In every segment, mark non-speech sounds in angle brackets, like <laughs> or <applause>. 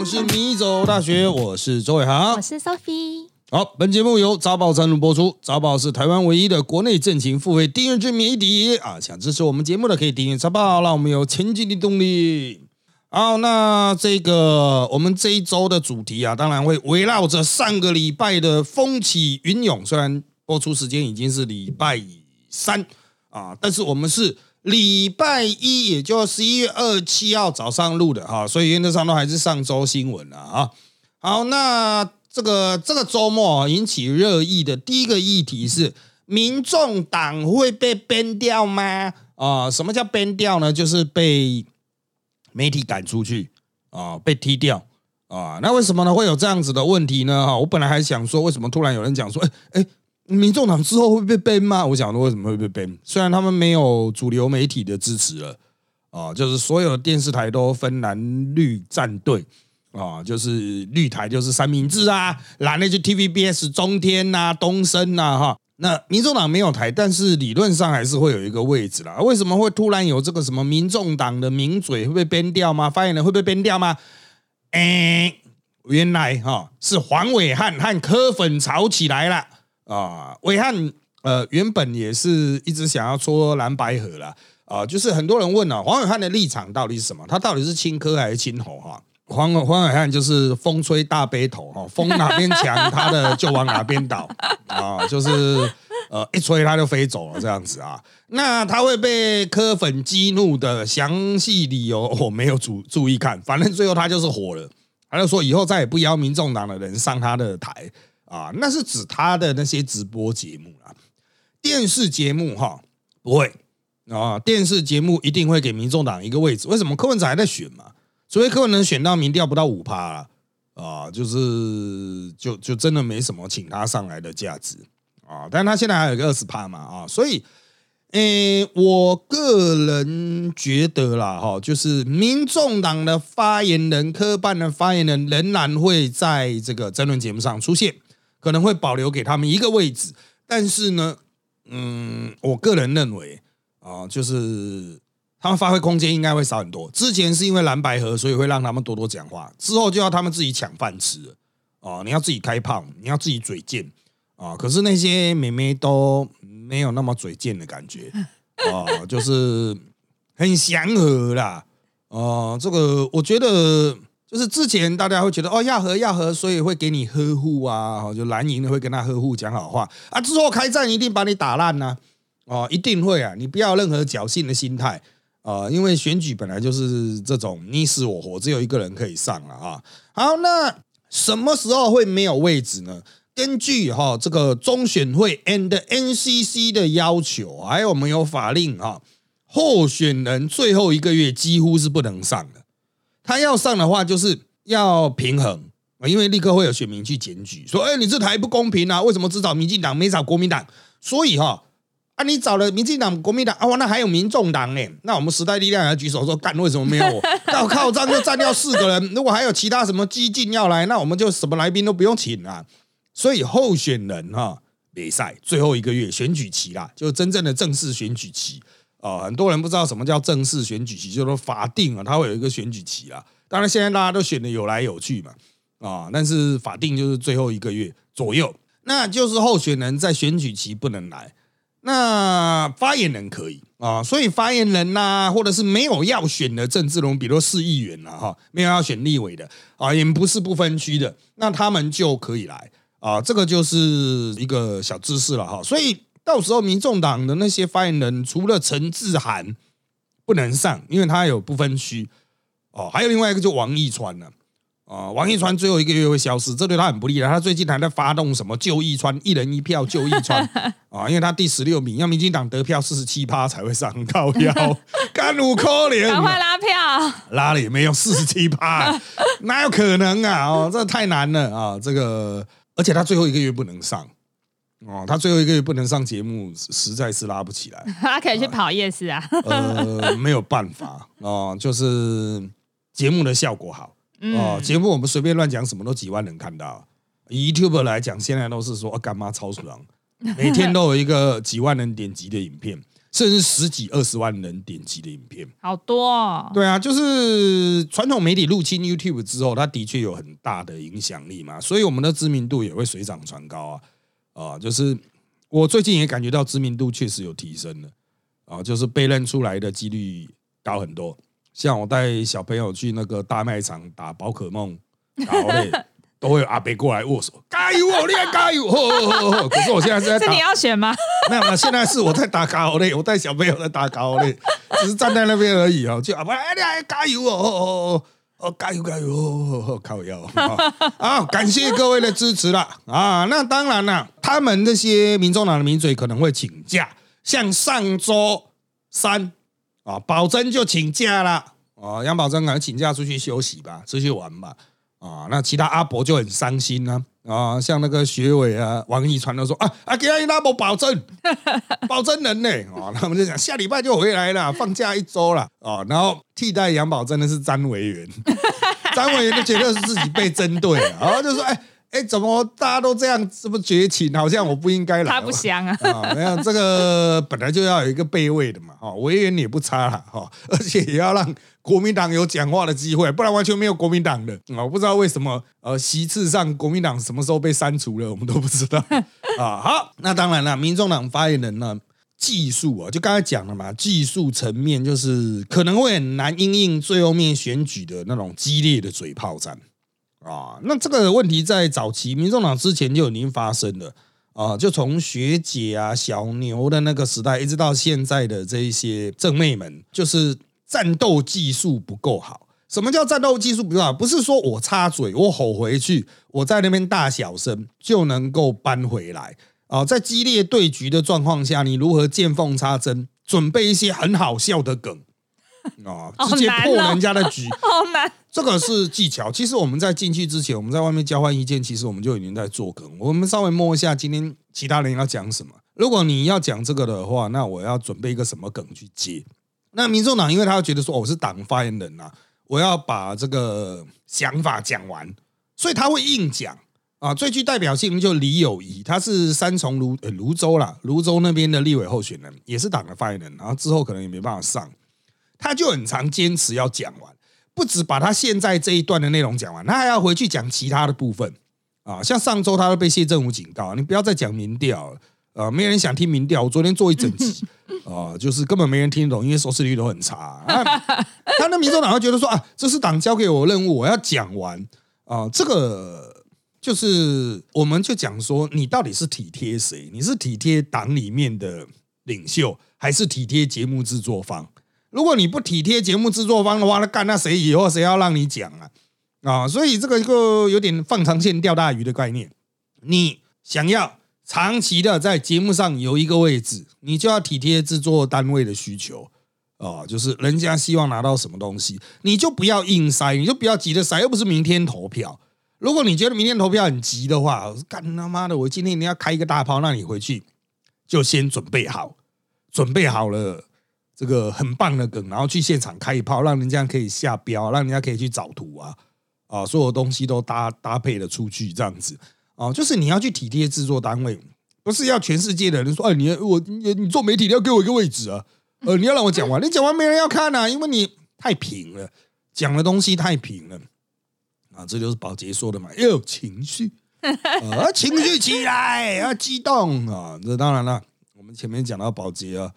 们是米走大学，我是周伟航，我是 Sophie。好，本节目由早宝赞助播出。早宝是台湾唯一的国内正情付费订阅制媒体啊，想支持我们节目的可以订阅早宝，让我们有前进的动力。好，那这个我们这一周的主题啊，当然会围绕着上个礼拜的风起云涌，虽然播出时间已经是礼拜三啊，但是我们是。礼拜一，也就十一月二七号早上录的哈，所以原则上都还是上周新闻了啊。好，那这个这个周末引起热议的第一个议题是，民众党会被编掉吗？啊，什么叫编掉呢？就是被媒体赶出去啊，被踢掉啊。那为什么呢？会有这样子的问题呢？哈，我本来还想说，为什么突然有人讲说，哎哎。民众党之后会被 ban 吗？我想说为什么会被 ban？虽然他们没有主流媒体的支持了啊，就是所有的电视台都分蓝绿战队啊，就是绿台就是三明治啊，蓝的就 TVBS 中天呐、东升呐哈。那民众党没有台，但是理论上还是会有一个位置啦。为什么会突然有这个什么民众党的名嘴会被编掉吗？发言人会被编掉吗？哎，原来哈是黄伟汉和柯粉吵起来了。啊，伟汉呃，原本也是一直想要搓蓝白河啦。啊，就是很多人问啊，黄伟汉的立场到底是什么？他到底是亲科还是亲侯哈？黄黄伟汉就是风吹大背头哈，<laughs> 风哪边强，他的就往哪边倒啊，就是呃一吹他就飞走了这样子啊。那他会被科粉激怒的详细理由我没有注注意看，反正最后他就是火了，他就说以后再也不邀民众党的人上他的台。啊，那是指他的那些直播节目啦，电视节目哈不会啊，电视节目一定会给民众党一个位置。为什么柯文哲还在选嘛？所以柯文能选到民调不到五趴啊，就是就就真的没什么请他上来的价值啊。但他现在还有个二十趴嘛啊，所以，诶，我个人觉得啦哈，就是民众党的发言人、科办的发言人仍然会在这个争论节目上出现。可能会保留给他们一个位置，但是呢，嗯，我个人认为啊，就是他们发挥空间应该会少很多。之前是因为蓝白河，所以会让他们多多讲话，之后就要他们自己抢饭吃啊！你要自己开炮，你要自己嘴贱啊！<laughs> 可是那些妹妹都没有那么嘴贱的感觉啊，就是很祥和啦啊！这个我觉得。就是之前大家会觉得哦要和要和，所以会给你呵护啊，就蓝营的会跟他呵护讲好话啊，之后开战一定把你打烂呐，哦一定会啊，你不要任何侥幸的心态啊，因为选举本来就是这种你死我活，只有一个人可以上了啊。好，那什么时候会没有位置呢？根据哈这个中选会 and NCC 的要求，还有我们有法令哈，候选人最后一个月几乎是不能上的。他要上的话，就是要平衡啊，因为立刻会有选民去检举，说：“哎，你这台不公平啊，为什么只找民进党没找国民党？”所以哈啊，你找了民进党、国民党啊，那还有民众党呢？那我们时代力量要举手说：“干，为什么没有我？<laughs> 靠靠这样就占掉四个人。如果还有其他什么激进要来，那我们就什么来宾都不用请啊。”所以候选人哈比赛最后一个月选举期啦，就真正的正式选举期。啊，很多人不知道什么叫正式选举期，就是说法定啊，它会有一个选举期啊。当然，现在大家都选的有来有去嘛，啊，但是法定就是最后一个月左右，那就是候选人在选举期不能来，那发言人可以啊。所以发言人呐，或者是没有要选的政治人，比如市议员呐，哈，没有要选立委的啊，也不是不分区的，那他们就可以来啊。这个就是一个小知识了哈。所以。到时候，民众党的那些发言人，除了陈志涵不能上，因为他有不分区哦，还有另外一个就王义川了啊。王义川最后一个月会消失，这对他很不利的。他最近还在发动什么救义川，一人一票救义川啊，<laughs> 因为他第十六名，要民进党得票四十七趴才会上高票，干五可怜，赶快拉票，拉了也没有四十七趴，<laughs> 哪有可能啊？哦，这太难了啊！这个，而且他最后一个月不能上。哦，他最后一个月不能上节目，实在是拉不起来。<laughs> 他可以去跑夜市啊。呃，没有办法哦，就是节目的效果好哦。节目我们随便乱讲什么都几万人看到。YouTube 来讲，现在都是说干妈超爽，<laughs> 每天都有一个几万人点击的影片。甚至十几二十万人点击的影片。好多、哦。对啊，就是传统媒体入侵 YouTube 之后，它的确有很大的影响力嘛，所以我们的知名度也会水涨船高啊啊！就是我最近也感觉到知名度确实有提升了啊，就是被认出来的几率高很多。像我带小朋友去那个大卖场打宝可梦，打好累，都会有阿伯过来握手，加油哦，你要加油！呵呵呵呵可是我现在是在打这你要选吗？<laughs> 没有，现在是我在打卡奥嘞，我带小朋友在打卡奥嘞，只是站在那边而已哦。就阿伯，哎，你加油哦，哦哦哦，哦加油加油，哦哦，靠腰 <laughs> 啊！感谢各位的支持啦啊！那当然啦，他们那些民众党的名嘴可能会请假，像上周三啊，保真就请假了啊，杨保真可能请假出去休息吧，出去玩吧啊。那其他阿伯就很伤心呢、啊，像那个学伟啊、王一传都说啊啊，给他那么保证，<laughs> 保证人呢啊，他们就讲下礼拜就回来了，放假一周了啊，然后替代杨宝珍的是詹维元，詹维元就觉得是自己被针对了，然后就说哎哎，怎么大家都这样这么绝情，好像我不应该来，他不香啊。啊，<laughs> 没有这个本来就要有一个备位的嘛，哈，委员也不差了哈，而且也要让国民党有讲话的机会，不然完全没有国民党的。啊，我不知道为什么呃席次上国民党什么时候被删除了，我们都不知道 <laughs> 啊。好，那当然了，民众党发言人呢。技术啊，就刚才讲了嘛，技术层面就是可能会很难应应最后面选举的那种激烈的嘴炮战啊。那这个问题在早期民众党之前就已经发生了。啊，就从学姐啊、小牛的那个时代，一直到现在的这一些正妹们，就是战斗技术不够好。什么叫战斗技术不够好？不是说我插嘴，我吼回去，我在那边大小声就能够扳回来啊。在激烈对局的状况下，你如何见缝插针，准备一些很好笑的梗啊，<laughs> 直接破人家的局，<laughs> 好难。这个是技巧。其实我们在进去之前，我们在外面交换意见，其实我们就已经在做梗。我们稍微摸一下今天其他人要讲什么。如果你要讲这个的话，那我要准备一个什么梗去接？那民众党因为他觉得说我是党发言人呐、我要把这个想法讲完，所以他会硬讲啊。最具代表性的就李友仪，他是三重泸呃泸州啦，泸州那边的立委候选人，也是党的发言人，然后之后可能也没办法上，他就很常坚持要讲完。不止把他现在这一段的内容讲完，他还要回去讲其他的部分啊。像上周他都被谢振武警告，你不要再讲民调了，呃，没人想听民调。我昨天做一整集啊，<laughs> 就是根本没人听得懂，因为收视率都很差。啊、他那民众党会觉得说啊，这是党交给我任务，我要讲完啊。这个就是我们就讲说，你到底是体贴谁？你是体贴党里面的领袖，还是体贴节目制作方？如果你不体贴节目制作方的话，那干那谁以后谁要让你讲啊？啊，所以这个就有点放长线钓大鱼的概念。你想要长期的在节目上有一个位置，你就要体贴制作单位的需求啊，就是人家希望拿到什么东西，你就不要硬塞，你就不要急着塞，又不是明天投票。如果你觉得明天投票很急的话，干他妈的，我今天一定要开一个大炮，那你回去就先准备好，准备好了。这个很棒的梗，然后去现场开一炮，让人家可以下标，让人家可以去找图啊啊，所有东西都搭搭配的出去，这样子。啊，就是你要去体贴制作单位，不是要全世界的人说，哎，你我你你做媒体你要给我一个位置啊，呃，你要让我讲完，你讲完没人要看啊，因为你太平了，讲的东西太平了。啊，这就是宝洁说的嘛，要有情绪。<laughs> 啊，情绪起来要激动。啊，这当然了，我们前面讲到宝洁啊。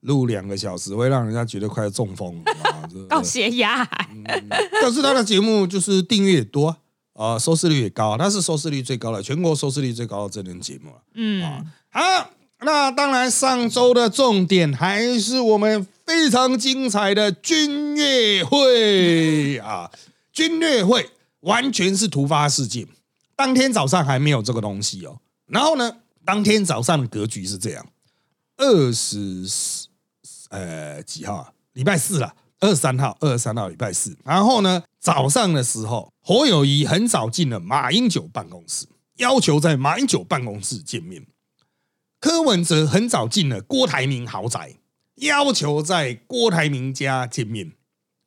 录两个小时会让人家觉得快要中风啊！高 <laughs> 血压，嗯，但是他的节目就是订阅也多啊，收视率也高，他是收视率最高的，全国收视率最高的真人节目了嗯，好，那当然上周的重点还是我们非常精彩的军乐会啊！军乐会完全是突发事件，当天早上还没有这个东西哦。然后呢，当天早上的格局是这样：二十。呃，几号啊？礼拜四了，二十三号，二十三号礼拜四。然后呢，早上的时候，侯友谊很早进了马英九办公室，要求在马英九办公室见面。柯文哲很早进了郭台铭豪宅，要求在郭台铭家见面。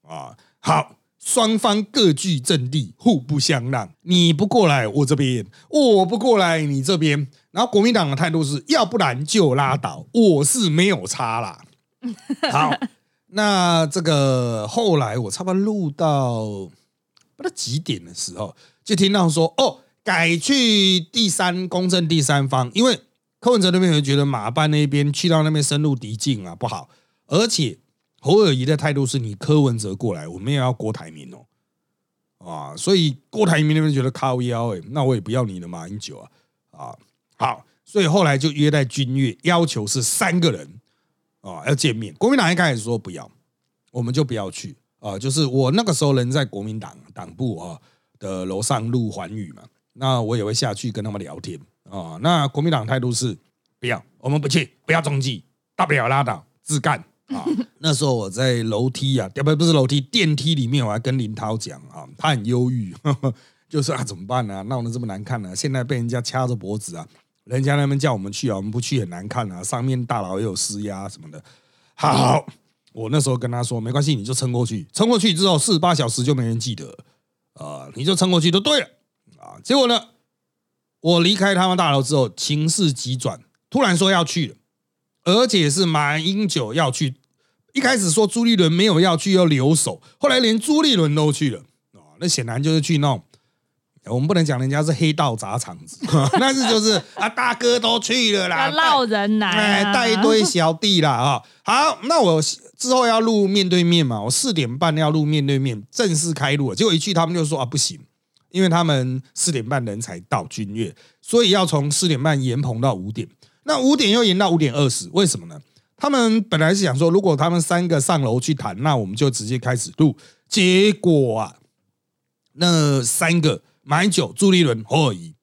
啊，好，双方各据阵地，互不相让。你不过来我这边，我不过来你这边。然后国民党的态度是要不然就拉倒，我是没有差啦。<laughs> 好，那这个后来我差不多录到不知道几点的时候，就听到说哦，改去第三公正第三方，因为柯文哲那边有觉得马办那边去到那边深入敌境啊不好，而且侯友谊的态度是你柯文哲过来，我们也要郭台铭哦，啊，所以郭台铭那边觉得靠腰哎，那我也不要你的马英九啊啊，好，所以后来就约在君悦，要求是三个人。啊，要见面。国民党一开始说不要，我们就不要去啊。就是我那个时候人在国民党党部啊的楼上录环宇嘛，那我也会下去跟他们聊天啊。那国民党态度是不要，我们不去，不要中计，大不了拉倒，自干啊。那时候我在楼梯啊，不不是楼梯，电梯里面，我还跟林涛讲啊，他很忧郁，<laughs> 就说啊怎么办呢？闹得这么难看呢？现在被人家掐着脖子啊。人家那边叫我们去啊，我们不去很难看啊。上面大佬也有施压什么的。好，我那时候跟他说，没关系，你就撑过去。撑过去之后，四十八小时就没人记得啊，你就撑过去就对了啊。结果呢，我离开他们大楼之后，情势急转，突然说要去了，而且是马英九要去。一开始说朱立伦没有要去，要留守，后来连朱立伦都去了啊。那显然就是去弄。我们不能讲人家是黑道砸场子，<laughs> 但是就是啊，大哥都去了啦，要人来，哎，带一堆小弟啦啊。好，那我之后要录面对面嘛，我四点半要录面对面，正式开录。结果一去，他们就说啊，不行，因为他们四点半人才到君悦，所以要从四点半延棚到五点。那五点又延到五点二十，为什么呢？他们本来是想说，如果他们三个上楼去谈，那我们就直接开始录。结果啊，那三个。买酒，朱立伦、侯友谊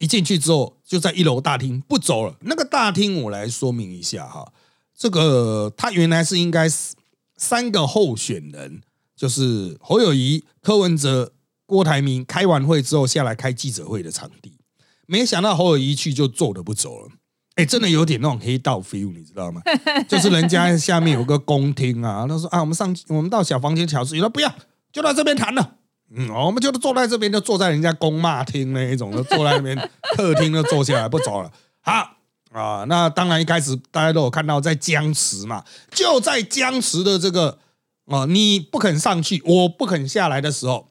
一进去之后，就在一楼大厅不走了。那个大厅我来说明一下哈，这个他原来是应该是三个候选人，就是侯友谊、柯文哲、郭台铭开完会之后下来开记者会的场地，没想到侯友谊去就坐着不走了。哎，真的有点那种黑道 feel，你知道吗？<laughs> 就是人家下面有个公厅啊，他说啊，我们上我们到小房间调试，他说不要，就到这边谈了。嗯，我们就坐在这边，就坐在人家公骂厅那一种，就坐在那边客厅，就坐下来不走了。好啊，那当然一开始大家都有看到在僵持嘛，就在僵持的这个啊，你不肯上去，我不肯下来的时候，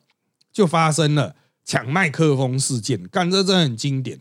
就发生了抢麦克风事件。干这真的很经典，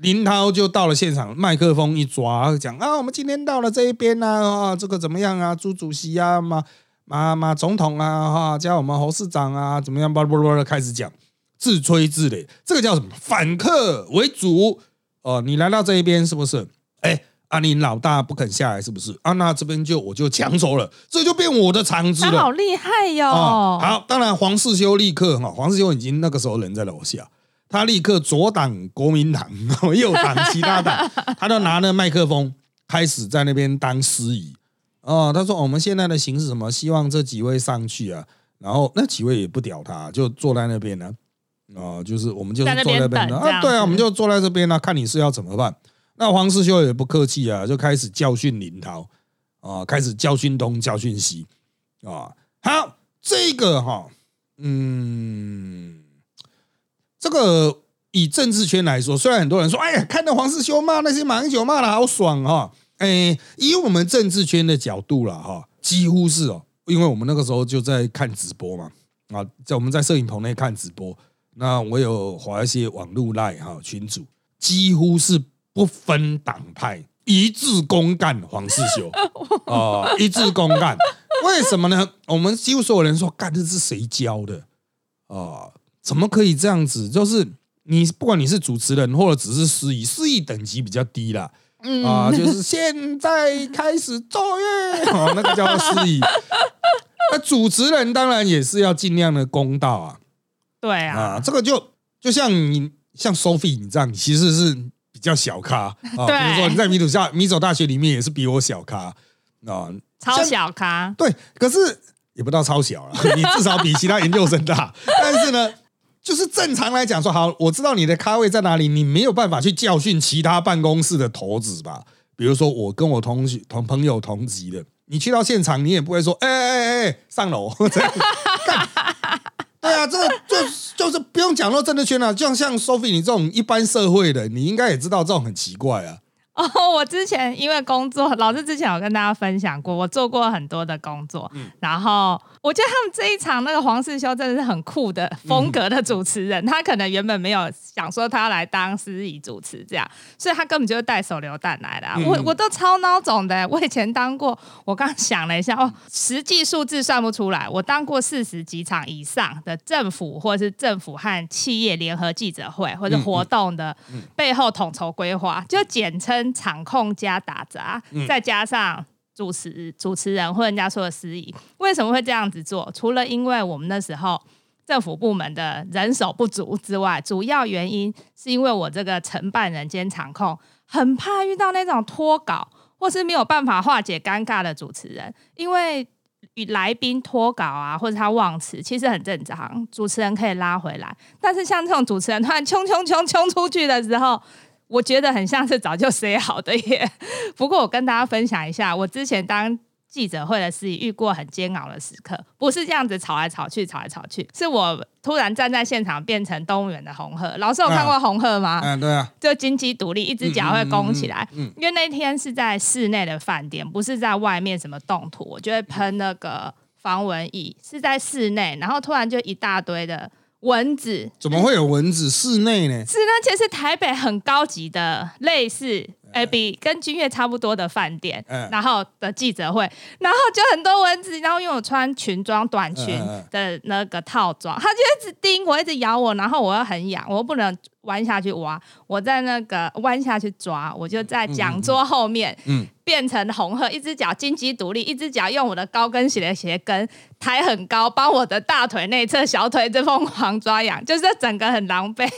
林涛就到了现场，麦克风一抓，讲啊，我们今天到了这一边呢，啊，这个怎么样啊，朱主席啊马。马马总统啊，哈，加我们侯市长啊，怎么样？叭叭叭的开始讲，自吹自擂，这个叫什么？反客为主哦。你来到这一边是不是？哎，啊，你老大不肯下来是不是？啊，那这边就我就抢走了，这就变我的场子了。好厉害哟！好，当然黄世修立刻哈，黄世修已经那个时候人在楼下，他立刻左挡国民党，<laughs> 右挡其他党，<laughs> 他都拿着麦克风开始在那边当司仪。哦，他说我们现在的形势什么？希望这几位上去啊，然后那几位也不屌他，就坐在那边呢。哦，就是我们就是坐在那边啊，对啊，我们就坐在这边呢，看你是要怎么办。那黄世修也不客气啊，就开始教训林涛啊，开始教训东，教训西啊。好，这个哈，嗯，这个以政治圈来说，虽然很多人说，哎呀，看到黄世修骂那些马英九骂的好爽哈。哎，以我们政治圈的角度了哈，几乎是哦，因为我们那个时候就在看直播嘛，啊，在我们在摄影棚内看直播，那我有划一些网络赖哈群主，几乎是不分党派，一致公干黄世修 <laughs> 啊，一致公干，为什么呢？我们几乎所有人说，干这是谁教的啊？怎么可以这样子？就是你不管你是主持人或者只是司仪，司仪等级比较低啦。啊，就是现在开始奏乐，哦，那个叫做司仪。<laughs> 那主持人当然也是要尽量的公道啊。对啊，啊，这个就就像你像 Sophie 你这样，其实是比较小咖啊。比如说你在米祖下米走大学里面也是比我小咖啊，超小咖。对，可是也不到超小了，你至少比其他研究生大。但是呢。就是正常来讲说，好，我知道你的咖位在哪里，你没有办法去教训其他办公室的头子吧？比如说我跟我同学、同朋友同级的，你去到现场，你也不会说，哎哎哎，上楼 <laughs> 对，啊，这个就就是不用讲到政治圈了，就像像 Sophie 你这种一般社会的，你应该也知道这种很奇怪啊。哦，我之前因为工作，老师之前有跟大家分享过，我做过很多的工作，嗯。然后我觉得他们这一场那个黄世修真的是很酷的风格的主持人，他可能原本没有想说他要来当司仪主持这样，所以他根本就是带手榴弹来的啊、我我都超孬种的，我以前当过，我刚想了一下哦，实际数字算不出来，我当过四十几场以上的政府或是政府和企业联合记者会或者活动的背后统筹规划，就简称场控加打杂，再加上。主持主持人或人家说的司仪，为什么会这样子做？除了因为我们那时候政府部门的人手不足之外，主要原因是因为我这个承办人兼场控很怕遇到那种脱稿或是没有办法化解尴尬的主持人，因为与来宾脱稿啊，或者他忘词，其实很正常，主持人可以拉回来。但是像这种主持人突然冲冲冲冲出去的时候，我觉得很像是早就 say 好的耶。<laughs> 不过我跟大家分享一下，我之前当记者会的司仪遇过很煎熬的时刻，不是这样子吵来吵去，吵来吵去，是我突然站在现场变成动物园的红鹤。老师有看过红鹤吗？嗯，对啊，就金鸡独立，一只脚会弓起来。嗯嗯嗯因为那天是在室内的饭店，不是在外面什么动土，我就会喷那个防蚊液，是在室内，然后突然就一大堆的蚊子，怎么会有蚊子？室内呢？是那其实是台北很高级的类似。哎，比跟君悦差不多的饭店，嗯然后的记者会，然后就很多蚊子，然后因为我穿裙装短裙的那个套装，它就一直叮我，一直咬我，然后我又很痒，我又不能弯下去挖，我在那个弯下去抓，我就在讲桌后面，嗯变成红鹤，一只脚金鸡独立，一只脚用我的高跟鞋的鞋跟抬很高，帮我的大腿内侧、小腿这疯狂抓痒，就是整个很狼狈。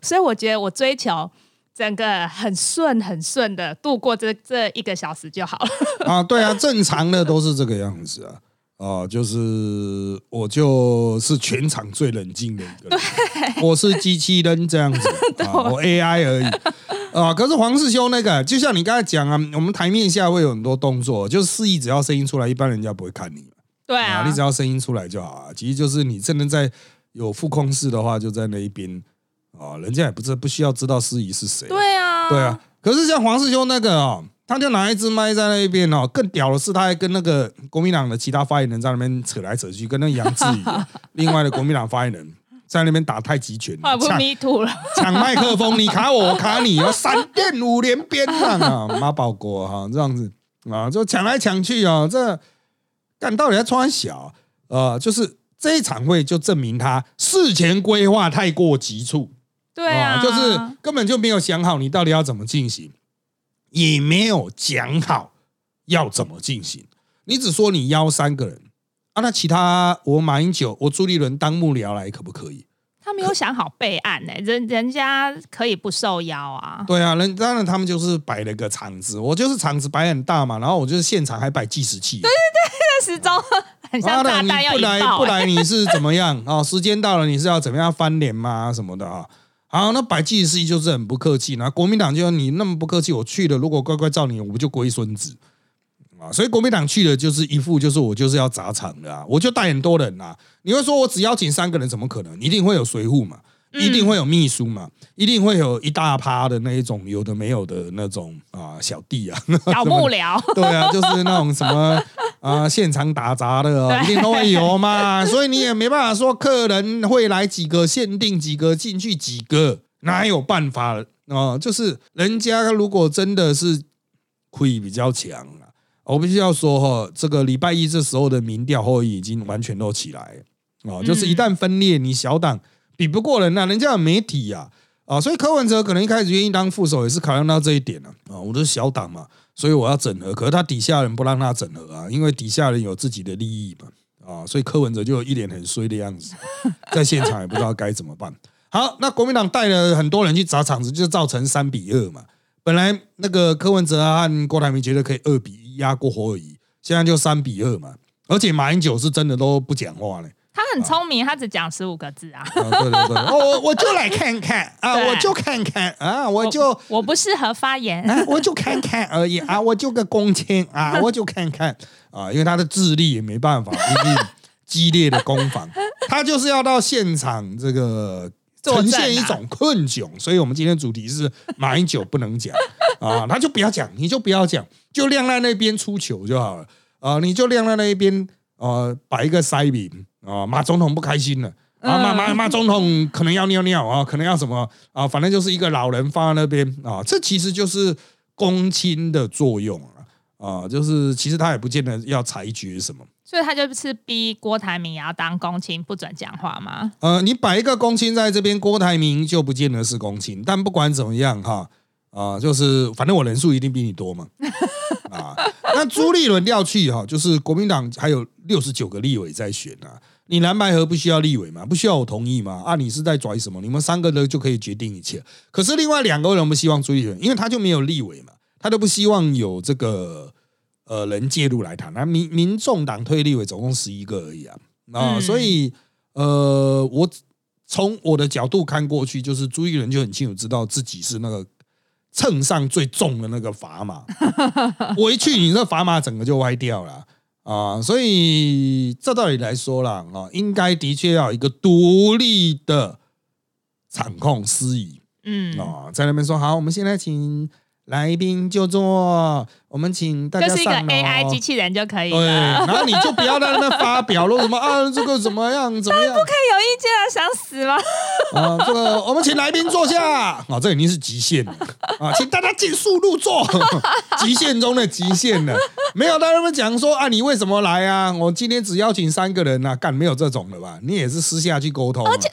所以我觉得我追求整个很顺、很顺的度过这这一个小时就好了。<laughs> 啊，对啊，正常的都是这个样子啊。啊，就是我就是全场最冷静的一个人，我是机器人这样子 <laughs> 啊，我 AI 而已啊。可是黄世修那个，就像你刚才讲啊，我们台面下会有很多动作，就是示意只要声音出来，一般人家不会看你对啊，啊，你只要声音出来就好啊。其实就是你真的在有副控室的话，就在那一边啊，人家也不知不需要知道司仪是谁，对啊，对啊，可是像黄世修那个哦，他就拿一支麦在那一边哦，更屌的是，他还跟那个国民党的其他发言人在那边扯来扯去，跟那个杨志宇啊 <laughs> 另外的国民党发言人在那边打太极拳，后来不抢 me too 了。抢麦克风，你卡我，我卡你，要闪电五连鞭啊，妈宝国哈这样子啊，就抢来抢去啊，这干到底在穿小呃，就是这一场会就证明他事前规划太过急促。对啊，就是根本就没有想好你到底要怎么进行，也没有讲好要怎么进行。你只说你邀三个人啊，那其他我马英九、我朱立伦当幕僚来可不可以？他没有想好备案呢、人人家可以不受邀啊。对啊，人当然他们就是摆了个场子，我就是场子摆很大嘛，然后我就是现场还摆计时器。对对对时钟很像妈的，你炸弹要不来。不来，你是怎么样啊？时间到了，你是要怎么样翻脸吗？什么的啊？好，那摆计时器就是很不客气，那国民党就说你那么不客气，我去了，如果乖乖照你，我不就龟孙子啊？所以国民党去了就是一副就是我就是要砸场的啊，我就带很多人啊。你会说我只邀请三个人，怎么可能？一定会有随护嘛，一定会有秘书嘛，一定会有一大趴的那一种有的没有的那种啊小弟啊，小幕僚，<laughs> 对啊，就是那种什么啊、现场打杂的哦，一定都会有嘛，所以你也没办法说客人会来几个，限定几个进去几个，哪有办法哦？就是人家如果真的是亏比较强啊，我必须要说哈、这个礼拜一这时候的民调后已经完全都起来哦，就是一旦分裂，你小党比不过人呐、人家有媒体呀、啊。所以柯文哲可能一开始愿意当副手，也是考量到这一点啊。啊，我是小党嘛，所以我要整合。可是他底下人不让他整合啊，因为底下人有自己的利益嘛。啊，所以柯文哲就一脸很衰的样子，<laughs> 在现场也不知道该怎么办。好，那国民党带了很多人去砸场子，就造成三比二嘛。本来那个柯文哲和郭台铭觉得可以二比一压过侯友谊，现在就三比二嘛。而且马英九是真的都不讲话嘞。他很聪明，他只讲十五个字啊。啊，对对对，哦，我我就来看看啊，我就看看啊，我就我不适合发言。啊，我就看看而已啊，我就个公签啊，<laughs> 我就看看啊，因为他的智力也没办法，因为激烈的攻防，<laughs> 他就是要到现场这个呈现一种困窘，所以我们今天主题是马英九不能讲啊，他就不要讲，你就不要讲，就晾在那边出糗就好了啊，你就晾在那一边呃摆一个塞饼啊，马总统不开心了。啊，马马马总统可能要尿尿啊，可能要什么啊，反正就是一个老人放在那边啊，这其实就是公亲的作用啊，啊，就是其实他也不见得要裁决什么，所以他就是逼郭台铭也要当公卿，不准讲话吗？呃，你摆一个公卿在这边，郭台铭就不见得是公卿，但不管怎么样哈，啊、就是反正我人数一定比你多嘛，<laughs> 啊，那朱立伦要去哈，就是国民党还有六十九个立委在选啊，你蓝白河不需要立委吗？不需要我同意吗？啊，你是在拽什么？你们三个人就可以决定一切，可是另外两个人不希望朱立伦，因为他就没有立委嘛，他都不希望有这个呃人介入来谈。那民民众党推立委总共十一个而已啊，啊，嗯所以呃，我从我的角度看过去，就是朱立伦就很清楚知道自己是那个秤上最重的那个砝码，<laughs> 我一去，你这砝码整个就歪掉了。啊，所以这道理来说啦，啊，应该的确要一个独立的场控司仪。嗯，啊，在那边说好，我们现在请来宾就坐，我们请大家就是一个上 AI 机器人就可以对，然后你就不要在那发表了什么啊，这个怎么样怎么样不可以有意见啊，想死吗？<laughs> 啊，这个我们请来宾坐下啊，这已经是极限了啊，请大家尽速入座，<laughs> 极限中的极限了。没有在那边讲说啊，你为什么来啊？我今天只邀请三个人啊，干没有这种的吧？你也是私下去沟通嘛，对，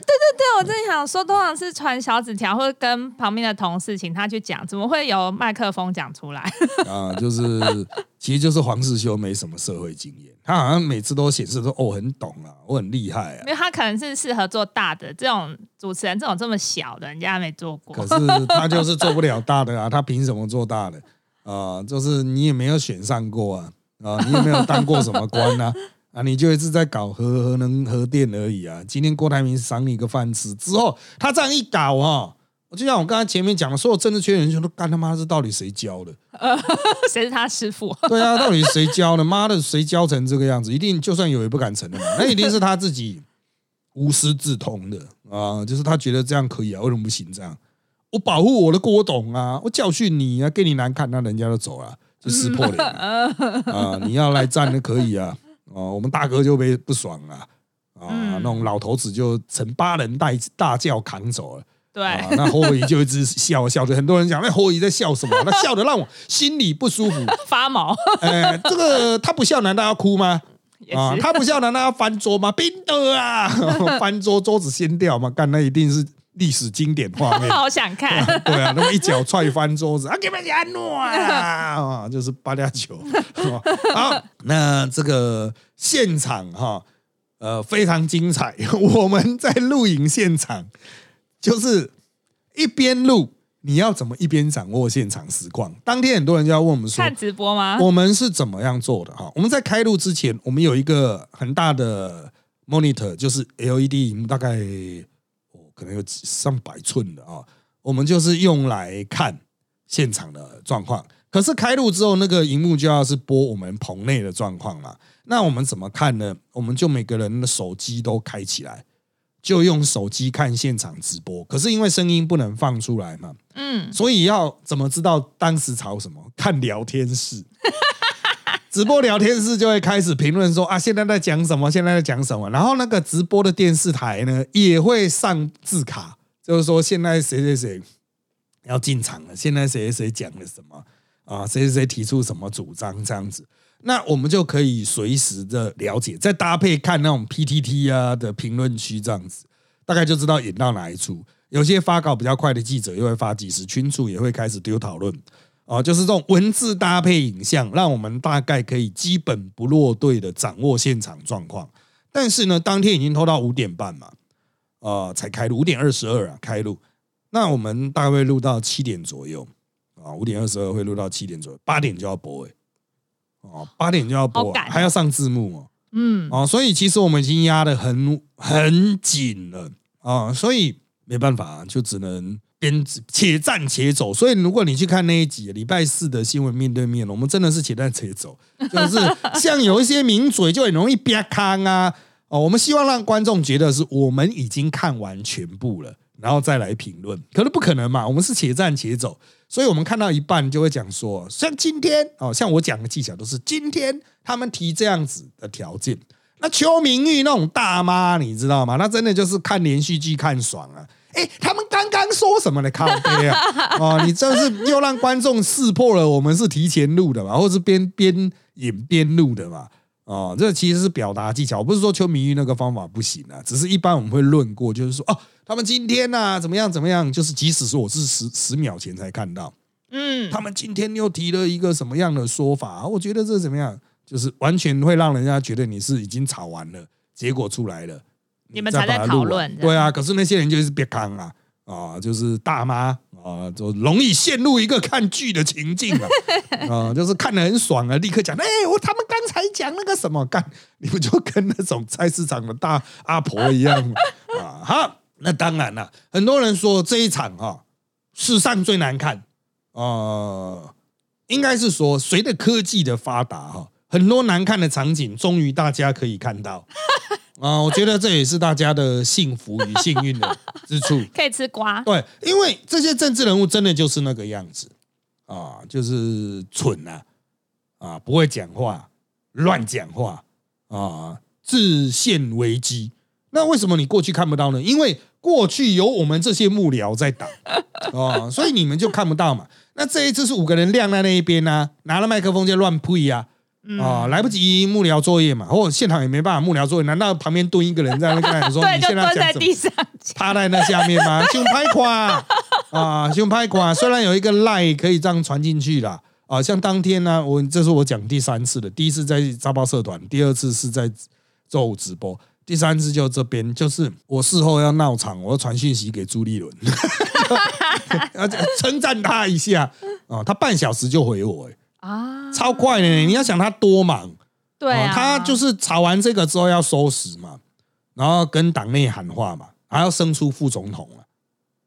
我正想说，通常是传小纸条，或者跟旁边的同事请他去讲，怎么会有麦克风讲出来？<laughs> 啊，就是其实就是黄世修没什么社会经验，他好像每次都显示说哦很懂啊，我很厉害啊因，为他可能是适合做大的这种主持人，这种这么小的，人家没做过可。是他就是做不了大的啊，<laughs> 他凭什么做大的啊？就是你也没有选上过啊，啊，你也没有当过什么官啊，啊，你就一直在搞核核能核电而已啊。今天郭台铭赏你一个饭吃之后，他这样一搞哈、我就像我刚才前面讲的，所有政治圈人就都干他妈是到底谁教的？<laughs> 谁是他师傅？对啊，到底谁教的？妈的，谁教成这个样子？一定就算有也不敢承认，那一定是他自己无师自通的啊，就是他觉得这样可以啊，为什么不行这样？我保护我的郭董啊，我教训你啊，给你难看，那人家就走了，就撕破脸了啊！你要来战的可以啊，哦，我们大哥就被不爽了啊，嗯那种老头子就成八人带大轿扛走了。对，啊，那侯友宜就一直笑笑，着很多人讲那侯友宜在笑什么？那笑的让我心里不舒服。<laughs> 发毛 <laughs> 哎，这个他不笑难道要哭吗？啊，他不笑难道要翻桌吗？冰的啊，<laughs> 翻桌桌子掀掉嘛，干那一定是历史经典画面。好想看，对啊，那么一脚踹翻桌子啊，给们安诺啊，啊，就是八加九。好，那这个现场哈，呃，非常精彩。我们在录影现场，就是一边录，你要怎么一边掌握现场实况？当天很多人就要问我们说，看直播吗？我们是怎么样做的哈？我们在开录之前，我们有一个很大的 monitor，就是 LED 荧幕，大概哦可能有几上百寸的啊。我们就是用来看现场的状况。可是开录之后，那个荧幕就要是播我们棚内的状况啦。那我们怎么看呢？我们就每个人的手机都开起来，就用手机看现场直播。可是因为声音不能放出来嘛，嗯，所以要怎么知道当时吵什么？看聊天室，<laughs> 直播聊天室就会开始评论说啊，现在在讲什么？现在在讲什么？然后那个直播的电视台呢，也会上字卡，就是说现在谁谁谁要进场了，现在谁谁谁讲了什么啊，谁谁谁提出什么主张这样子。那我们就可以随时的了解，再搭配看那种 PTT 啊的评论区这样子，大概就知道演到哪一出。有些发稿比较快的记者，又会发几十群组，也会开始丢讨论啊，就是这种文字搭配影像，让我们大概可以基本不落队的掌握现场状况。但是呢，当天已经拖到五点半嘛，呃，才开录，五点二十二啊开录，那我们大概会录到七点左右啊，五点二十二会录到七点左右，八点就要播哎、哦，八点就要播、还要上字幕哦。嗯，哦，所以其实我们已经压得很很紧了啊、所以没办法，就只能边且战且走。所以如果你去看那一集礼拜四的新闻面对面，我们真的是且战且走，<laughs> 就是像有一些名嘴就很容易憋康啊。哦，我们希望让观众觉得是我们已经看完全部了，然后再来评论，可是不可能嘛，我们是且战且走，所以我们看到一半就会讲说，像今天哦，像我讲的技巧都是今天他们提这样子的条件，那邱明玉那种大妈，你知道吗？那真的就是看连续剧看爽啊。哎，他们刚刚说什么的靠背啊？<laughs> 哦，你这是又让观众识破了我们是提前录的嘛，或是边边演边录的嘛？哦，这其实是表达技巧，不是说邱明玉那个方法不行啊，只是一般我们会论过，就是说哦，他们今天呢怎么样怎么样，就是即使是我是十十秒前才看到，嗯，他们今天又提了一个什么样的说法？我觉得这怎么样，就是完全会让人家觉得你是已经吵完了，结果出来了。你们才在讨论，对啊，可是那些人就是别看啊，啊，就是大妈啊，就容易陷入一个看剧的情境啊，啊，就是看得很爽啊，立刻讲，哎，我他们刚才讲那个什么干，你不就跟那种菜市场的大阿婆一样啊？好，那当然了，很多人说这一场哈，史上最难看啊，应该是说随着科技的发达哈，很多难看的场景终于大家可以看到。啊，我觉得这也是大家的幸福与幸运的之处。<laughs> 可以吃瓜，对，因为这些政治人物真的就是那个样子啊，就是蠢啊，啊，不会讲话，乱讲话啊，自陷危机。那为什么你过去看不到呢？因为过去有我们这些幕僚在挡啊，所以你们就看不到嘛。那这一次是五个人晾在那一边呢，拿了麦克风就乱呸呀。啊，来不及幕僚作业嘛，或现场也没办法幕僚作业，难道旁边蹲一个人在那跟你说，<laughs> 你现在在地上，趴在那下面吗？<laughs> 胸拍垮啊，胸拍垮。虽然有一个赖可以这样传进去啦啊，像当天呢，我这是我讲第三次的，第一次在招报社团，第二次是在周五直播，第三次就这边，就是我事后要闹场，我要传讯息给朱立伦，<laughs> 要称赞他一下啊，他半小时就回我，哎。啊，超快的！你要想他多忙，对啊，他就是吵完这个之后要收拾嘛，然后跟党内喊话嘛，还要生出副总统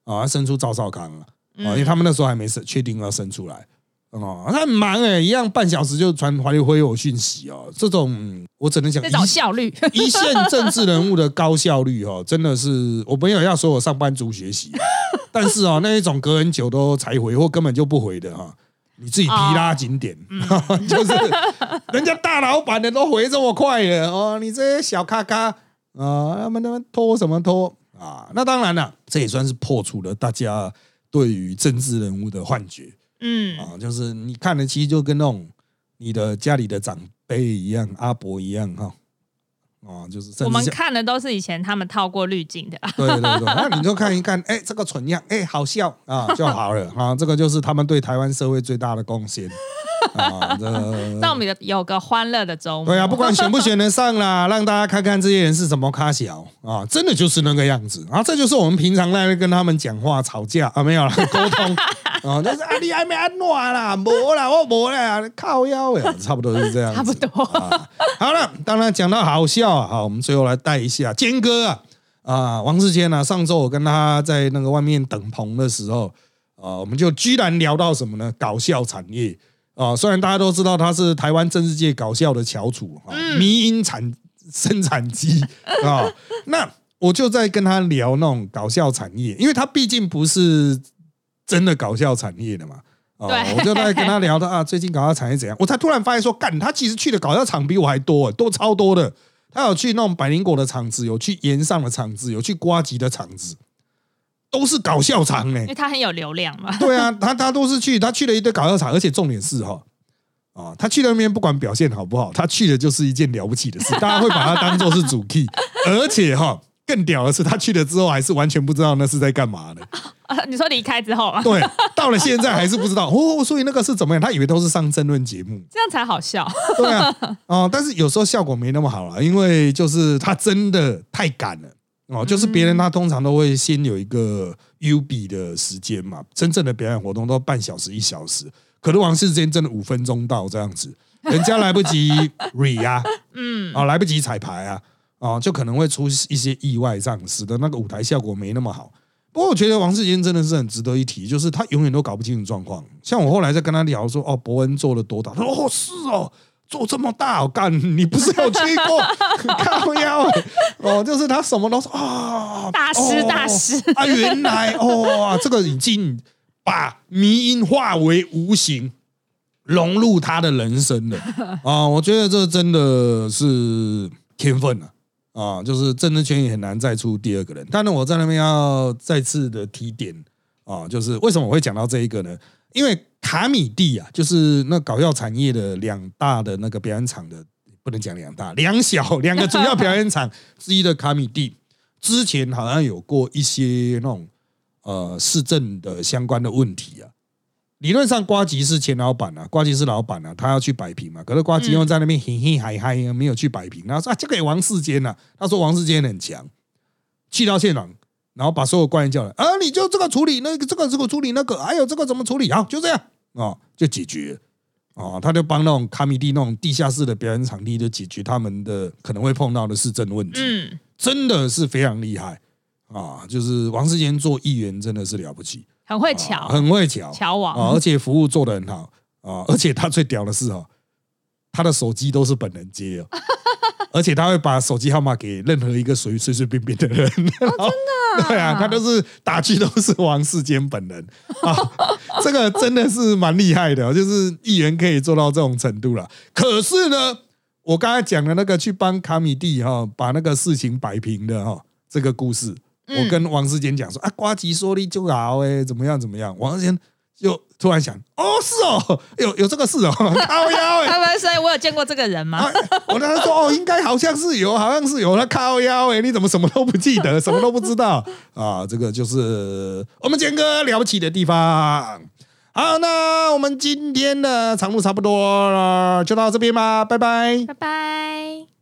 啊，啊，生出赵少康啊，啊，因为他们那时候还没生，确定要生出来，哦，他很忙哎，一样半小时就传华立辉有讯息哦，这种我只能讲这种效率，<laughs> 一线政治人物的高效率哦，真的是我朋友要说我上班族学习，但是哦，那一种隔很久都才回或根本就不回的哈。你自己提拉紧点，<laughs> 就是人家大老板的都回这么快了哦，你这些小咖咖啊，他们他们拖什么拖啊？那当然了，这也算是破除了大家对于政治人物的幻觉。嗯啊，就是你看的其实就跟那种你的家里的长辈一样，阿伯一样哈。哦，就是我们看的都是以前他们套过滤镜的，对 <laughs> 对对，<laughs> 那你就看一看，哎，这个蠢样，哎，好笑啊就好了啊，这个就是他们对台湾社会最大的贡献啊。这让我们有个欢乐的周末。对啊，不管选不选得上啦，让大家看看这些人是怎么卡小啊，真的就是那个样子啊，这就是我们平常在跟他们讲话吵架啊，没有了 <laughs> 沟通。啊，就是啊，你还没安暖啦，没啦，我没啦，靠腰呀，差不多是这样，差不多。好了，当然讲到好笑啊，好，我们最后来带一下坚哥啊，啊，王世坚呢，上周我跟他在那个外面等棚的时候，啊，我们就居然聊到什么呢？搞笑产业啊，虽然大家都知道他是台湾政治界搞笑的翘楚啊，迷因产生产机啊，那我就在跟他聊那种搞笑产业，因为他毕竟不是。真的搞笑产业的嘛？哦，我就在跟他聊的啊，最近搞笑产业怎样？我才突然发现说，干，他其实去的搞笑场比我还多，多超多的。他有去那种百灵果的场子，有去岩上的场子，有去瓜吉的场子，都是搞笑场呢。因为他很有流量嘛。对啊，他他都是去，他去了一堆搞笑场，而且重点是哈，啊，他去那边不管表现好不好，他去的就是一件了不起的事，<laughs> 大家会把他当做是主 key，而且哈。更屌的是，他去了之后还是完全不知道那是在干嘛的。<laughs> 你说离开之后啊？对，到了现在还是不知道 <laughs> 哦。所以那个是怎么样？他以为都是上争论节目，这样才好笑。对啊，哦，但是有时候效果没那么好了，因为就是他真的太赶了哦。就是别人他通常都会先有一个 U B 的时间嘛，真正的表演活动都半小时一小时，可能王世坚真的五分钟到这样子，人家来不及 <laughs> re 啊，嗯，啊，来不及彩排啊。哦，就可能会出一些意外，这样使得那个舞台效果没那么好。不过我觉得王世坚真的是很值得一提，就是他永远都搞不清楚状况。像我后来在跟他聊说，哦，伯恩做了多大？他说哦是哦，做这么大，我干，你不是有去过？<laughs> 靠腰哦，就是他什么都说啊，大师哦大师啊，原来哦，这个已经把迷音化为无形，融入他的人生了啊！我觉得这真的是天分了啊！就是政治圈也很难再出第二个人。但是我在那边要再次的提点啊，就是为什么我会讲到这一个呢？因为卡米蒂啊，就是那搞药产业的两大的那个表演场的，不能讲两大，两小 <laughs> 两个主要表演场之一的卡米蒂，<laughs> 之前好像有过一些那种呃市政的相关的问题啊。理论上，瓜吉是前老板啊，瓜吉是老板啊，他要去摆平嘛。可是瓜吉又在那边嘿嘿嗨嗨，没有去摆平。然后说啊，交给王世坚了。他说王世坚很强，去到现场，然后把所有官员叫来，啊，你就这个处理那个，这个这个处理那个，还有这个怎么处理？好，就这样啊，就解决。哦，他就帮那种卡米蒂那种地下室的表演场地，就解决他们的可能会碰到的市政问题。嗯，真的是非常厉害啊！就是王世坚做议员真的是了不起，很会瞧，很会巧，巧王啊，而且服务做得很好啊，而且他最屌的是哦，他的手机都是本人接哦，<laughs> 而且他会把手机号码给任何一个随随随便便的人，真的，<laughs> 对啊，他都是打击都是王世坚本人 <laughs> 啊，这个真的是蛮厉害的哦，就是议员可以做到这种程度了。可是呢，我刚才讲的那个去帮卡米蒂哈把那个事情摆平的哈这个故事，嗯我跟王世坚讲说啊，瓜吉说你就好哎，怎么样怎么样？王世坚就突然想，哦是哦，<laughs> 有有这个事哦，<laughs> 靠腰哎。他们所以我有见过这个人吗？啊我跟他说哦，应该好像是有，好像是有。他靠腰哎、你怎么什么都不记得，<laughs> 什么都不知道啊？这个就是我们坚哥了不起的地方。好，那我们今天的长度差不多了，就到这边吧，拜拜。拜拜。